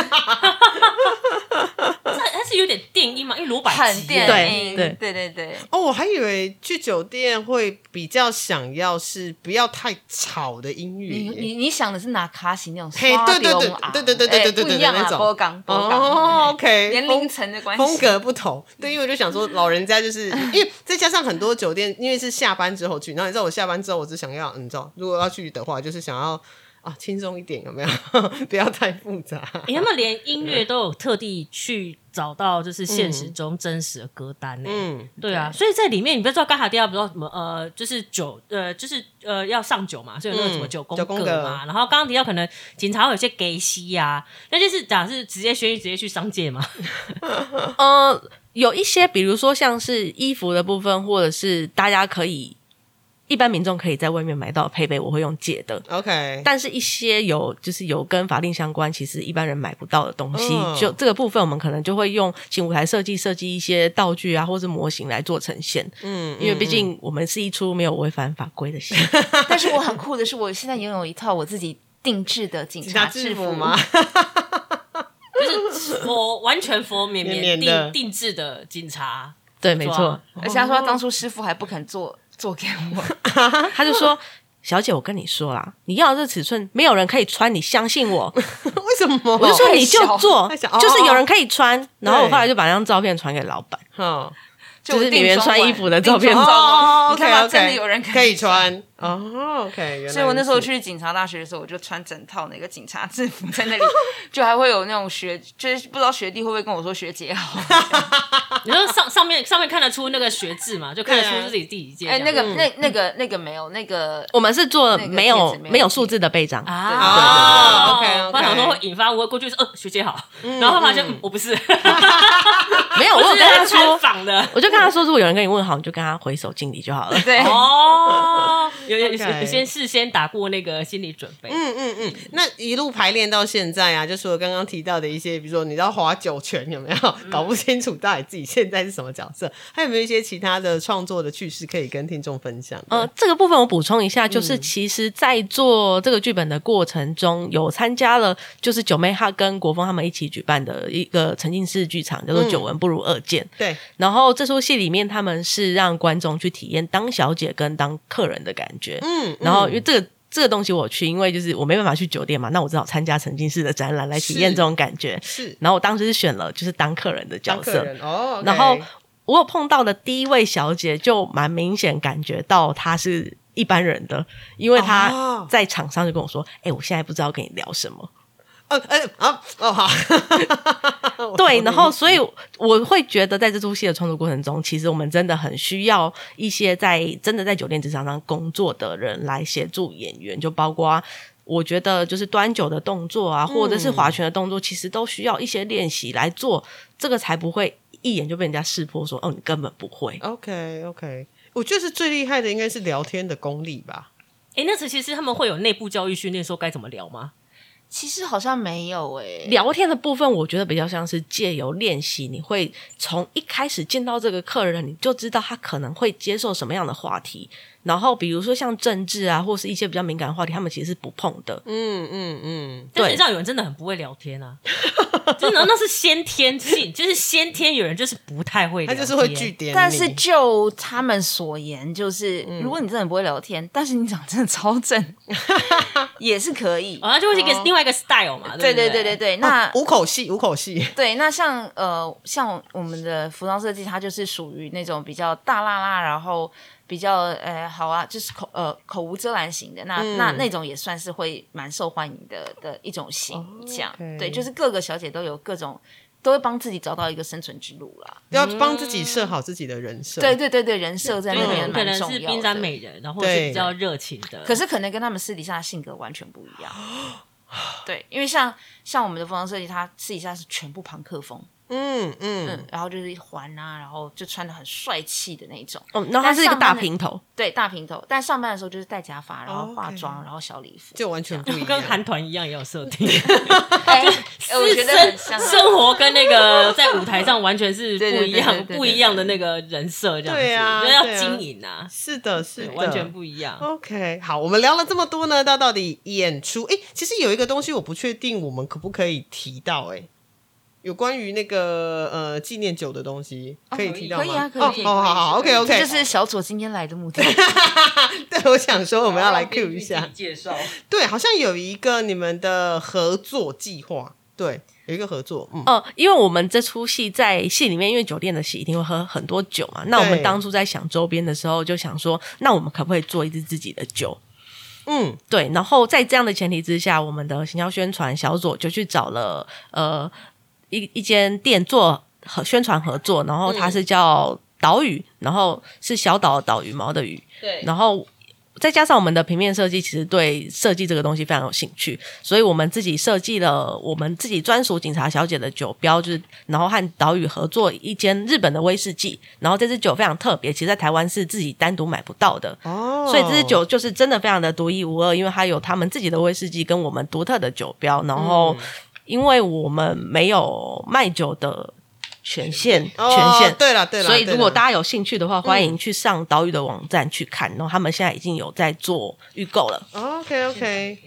是有点电音嘛，因为罗百吉，对对对对对。哦，我还以为去酒店会比较想要是不要太吵的音乐。你你你想的是拿卡西那种对对对对对对对对不一样啊，波港波港。哦，OK，年龄层的关系，风格不同。对，因为我就想说，老人家就是因为再加上很多酒店，因为是下班之后去，然后你知道我下班之后，我只想要，你知道，如果要去的话，就是想要。啊，轻松一点有没有？不要太复杂。他们连音乐都有特地去找到，就是现实中真实的歌单呢。嗯，对啊，所以在里面，你不知道刚才第二，不知道什么呃，就是酒呃，就是呃要上酒嘛，所以那个什么九宫格嘛。然后刚刚提到可能警察有些给息呀，那就是讲是直接宣直接去商界嘛。呃，有一些比如说像是衣服的部分，或者是大家可以。一般民众可以在外面买到配备，我会用借的。OK，但是一些有就是有跟法令相关，其实一般人买不到的东西，就这个部分，我们可能就会用请舞台设计设计一些道具啊，或是模型来做呈现。嗯，因为毕竟我们是一出没有违反法规的戏。但是我很酷的是，我现在拥有一套我自己定制的警察制服吗？就是佛完全佛绵绵定定制的警察，对，没错。而且他说当初师傅还不肯做。做给我，他就说：“小姐，我跟你说啦，你要这尺寸，没有人可以穿，你相信我。为什么？我就说你就做，就是有人可以穿。然后我后来就把那张照片传给老板，就是里面穿衣服的照片。哦，你看真的有人可以穿。哦，OK，所以我那时候去警察大学的时候，我就穿整套那个警察制服在那里，就还会有那种学，就是不知道学弟会不会跟我说学姐好。你说上上面上面看得出那个学字嘛，就看得出是自己第几届。哎，那个那那个那个没有，那个我们是做没有没有数字的背章。啊。OK，我想说会引发我过去说呃学姐好，然后发现我不是，没有，我有跟他说仿的，我就跟他说，如果有人跟你问好，你就跟他回手敬礼就好了。对。哦，有有先事先打过那个心理准备。嗯嗯嗯，那一路排练到现在啊，就除了刚刚提到的一些，比如说你知道划九泉有没有？搞不清楚到底自己现在是什么角色，还有没有一些其他的创作的趣事可以跟听众分享？呃，这个部分我补充一下，就是其实，在做这个剧本的过程中，有参加了就是九妹她跟国风他们一起举办的一个沉浸式剧场，叫做“久闻不如二见”。对，然后这出戏里面他们是让观众去体验当小姐跟当客人的感觉。嗯，然后因为这个这个东西我去，因为就是我没办法去酒店嘛，那我只好参加沉浸式的展览来体验这种感觉。是，然后我当时是选了就是当客人的角色哦，然后我有碰到的第一位小姐就蛮明显感觉到她是一般人的，因为她在场上就跟我说：“哎，我现在不知道跟你聊什么。”哦，哎，啊，哦，好，对，然后所以我会觉得，在这出戏的创作过程中，其实我们真的很需要一些在真的在酒店职场上工作的人来协助演员，就包括我觉得就是端酒的动作啊，或者是划拳的动作，其实都需要一些练习来做，这个才不会一眼就被人家识破，说哦，你根本不会。OK，OK，我觉得是最厉害的应该是聊天的功力吧。哎，那时其实他们会有内部教育训练，说该怎么聊吗？其实好像没有诶，聊天的部分我觉得比较像是借由练习，你会从一开始见到这个客人，你就知道他可能会接受什么样的话题。然后比如说像政治啊，或是一些比较敏感的话题，他们其实是不碰的。嗯嗯嗯。但是你知道有人真的很不会聊天啊，真的那是先天性，就是先天有人就是不太会，他就是会据点。但是就他们所言，就是如果你真的不会聊天，但是你长真的超正，也是可以。啊，就会一个另外一个 style 嘛。对对对对对，那五口戏，五口戏。对，那像呃，像我们的服装设计，它就是属于那种比较大辣辣，然后。比较呃好啊，就是口呃口无遮拦型的，那那那种也算是会蛮受欢迎的的一种形象。对，就是各个小姐都有各种，都会帮自己找到一个生存之路啦。要帮自己设好自己的人设。对对对对，人设在那边可能是冰山美人，然后是比较热情的。可是可能跟他们私底下的性格完全不一样。对，因为像像我们的服装设计，它私底下是全部朋克风。嗯嗯，然后就是一环啊，然后就穿的很帅气的那种。哦，然后他是一个大平头，对，大平头。但上班的时候就是戴假发，然后化妆，然后小礼服，就完全不跟韩团一样也有设定。我觉得很像生活跟那个在舞台上完全是 不一样，不一样的那个人设，这样子，对啊，要经营啊，是的，是完全不一样。OK，好，我们聊了这么多呢，到到底演出，哎，其实有一个东西我不确定，我们可不可以提到？哎。有关于那个呃纪念酒的东西，可以提到吗？可以啊，可以。哦，好好，OK OK，这是小左今天来的目的。对，我想说我们要来 Q 一下介绍。对，好像有一个你们的合作计划，对，有一个合作。嗯，哦，因为我们这出戏在戏里面，因为酒店的戏一定会喝很多酒嘛。那我们当初在想周边的时候，就想说，那我们可不可以做一支自己的酒？嗯，对。然后在这样的前提之下，我们的行销宣传小左就去找了呃。一一间店做和宣传合作，然后它是叫岛屿，然后是小岛岛羽毛的羽，对，然后再加上我们的平面设计，其实对设计这个东西非常有兴趣，所以我们自己设计了我们自己专属警察小姐的酒标，就是然后和岛屿合作一间日本的威士忌，然后这支酒非常特别，其实在台湾是自己单独买不到的。哦，所以这支酒就是真的非常的独一无二，因为它有他们自己的威士忌跟我们独特的酒标，然后。因为我们没有卖酒的权限，权限对了对了，所以如果大家有兴趣的话，欢迎去上岛屿的网站去看，然后他们现在已经有在做预购了。OK OK。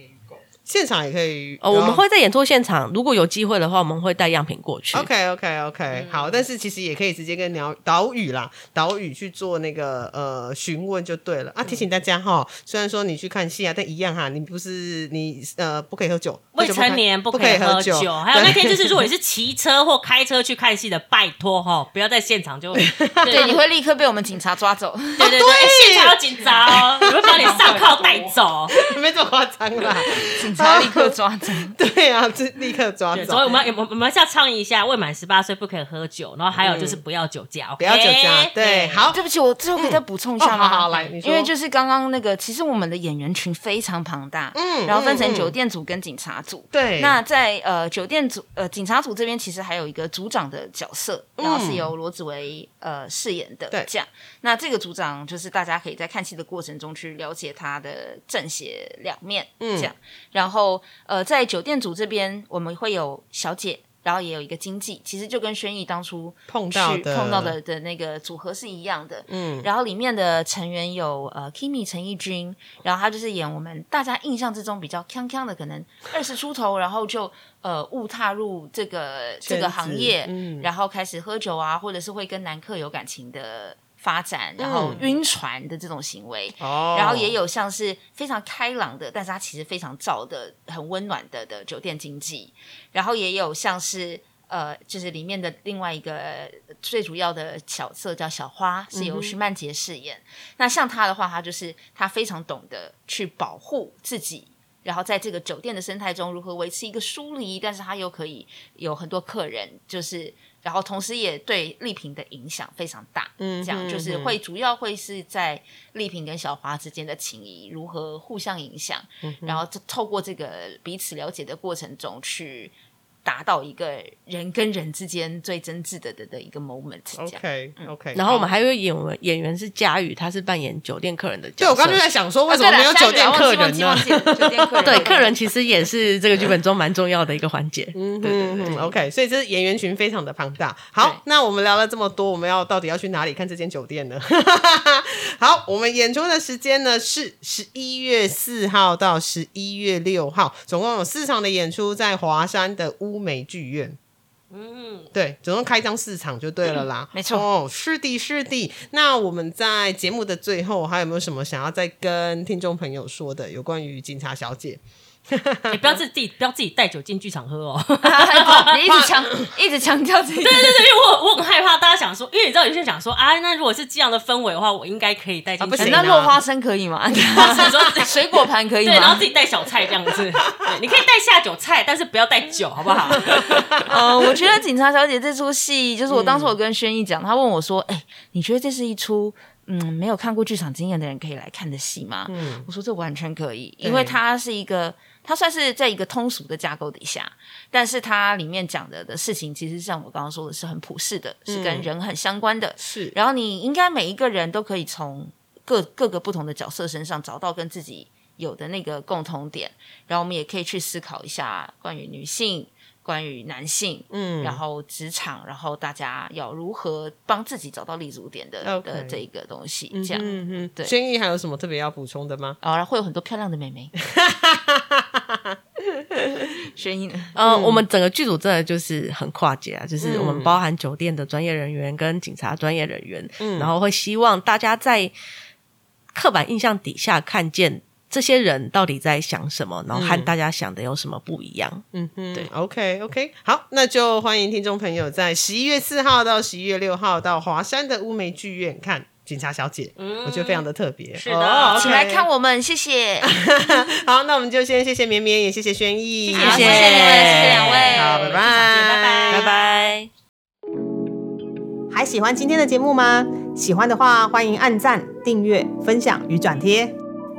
现场也可以。哦，我们会在演出现场，如果有机会的话，我们会带样品过去。OK OK OK，、好，但是其实也可以直接跟鸟岛屿啦，岛屿去做那个呃询问就对了啊。提醒大家哈，虽然说你去看戏啊，但一样哈，你不是你呃不可以喝酒，喝未酒不可成年不不可以喝酒，还有那天就是，如果你是骑车或开车去看戏的，拜托哈，不要在现场就 对对，你会立刻被我们警察抓走。对对现场要警察哦，你会把你上铐带走。没这么夸张啦。警察立刻抓走。对啊，这立刻抓，走所以。我们要我们我们是要倡议一下，未满十八岁不可以喝酒，然后还有就是不要酒驾，不要酒驾，对，好，对不起，我最后可以再补充一下吗？哦好好来因为就是刚刚那个，其实我们的演员群非常庞大，嗯然后分成酒店组跟警察组。对，那在呃酒店组呃警察组这边，其实还有一个组长的角色，然后是由罗子维呃饰演的。这样，那这个组长就是大家可以在看戏的过程中去了解他的正邪两面，嗯这样。然后呃，在酒店组这边，我们会有小姐。然后也有一个经济，其实就跟轩逸当初碰到的碰到的的那个组合是一样的。嗯，然后里面的成员有呃 Kimi 陈奕君，然后他就是演我们大家印象之中比较锵锵的，可能二十出头，然后就呃误踏入这个这个行业，嗯然后开始喝酒啊，或者是会跟男客有感情的发展，然后晕船的这种行为。哦，然后也有像是非常开朗的，但是他其实非常燥的、很温暖的的酒店经济，然后也有像是呃，就是里面的另外一个呃最主要的角色叫小花，是由徐曼杰饰演。那像他的话，他就是他非常懂得去保护自己。然后在这个酒店的生态中，如何维持一个疏离，但是他又可以有很多客人，就是，然后同时也对丽萍的影响非常大。嗯这样就是嗯会主要会是在丽萍跟小华之间的情谊如何互相影响，嗯然后透过这个彼此了解的过程中去达到一个人跟人之间最真挚的的的一个 moment。OK OK，然后我们还有演员演员是佳宇，他是扮演酒店客人的角色。对我刚刚就在想说，为什么没有 酒店客人呢酒店客人对客人其实也是这个剧本中蛮重要的一个环节。嗯对对对嗯，OK，所以这演员群非常的庞大。好，那我们聊了这么多，我们要到底要去哪里看这间酒店呢？好，我们演出的时间呢是十一月四号到十一月六号，总共有四场的演出，在华山的乌梅剧院。嗯，对，总共开张四场就对了啦。没错哦，是的，是的。那我们在节目的最后，还有没有什么想要再跟听众朋友说的，有关于警察小姐？你不要自己不要自己带酒进剧场喝哦。你一直强一直强调自己，对对对，因为我我很害怕大家想说，因为你知道有些人想说啊，那如果是这样的氛围的话，我应该可以带进不行那落花生可以吗？说水果盘可以吗对，然后自？己带小菜这样子。对，你可以带下酒菜，但是不要带酒，好不好？呃，我觉得《警察小姐》这出戏，就是我当时我跟轩逸讲，他问我说：“哎、你觉得这是一出嗯没有看过剧场经验的人可以来看的戏吗？”嗯我说这完全可以，因为它是一个，它算是在一个通俗的架构底下，但是它里面讲的的事情，其实像我刚刚说的是很普世的，是跟人很相关的。是，然后你应该每一个人都可以从各各个不同的角色身上找到跟自己有的那个共同点，然后我们也可以去思考一下关于女性、关于男性，嗯。然后职场，然后大家要如何帮自己找到立足点的的这一个东西，这样。嗯嗯，对。轩逸还有什么特别要补充的吗？然后会有很多漂亮的妹妹，轩逸呢？呃，我们整个剧组真的就是很跨界啊，就是我们包含酒店的专业人员跟警察专业人员，嗯。然后会希望大家在刻板印象底下看见这些人到底在想什么，然后和大家想的有什么不一样。嗯哼，对，OK OK，好，那就欢迎听众朋友在十一月四号到十一月六号到华山的乌梅剧院看《警察小姐》，我觉得非常的特别。是的。哦请来看我们，谢谢，好，那我们就先谢谢绵绵，也谢谢轩逸，好谢谢你们谢谢两位。好，拜拜，拜拜。拜拜。还喜欢今天的节目吗？喜欢的话，欢迎按赞、订阅、分享与转贴。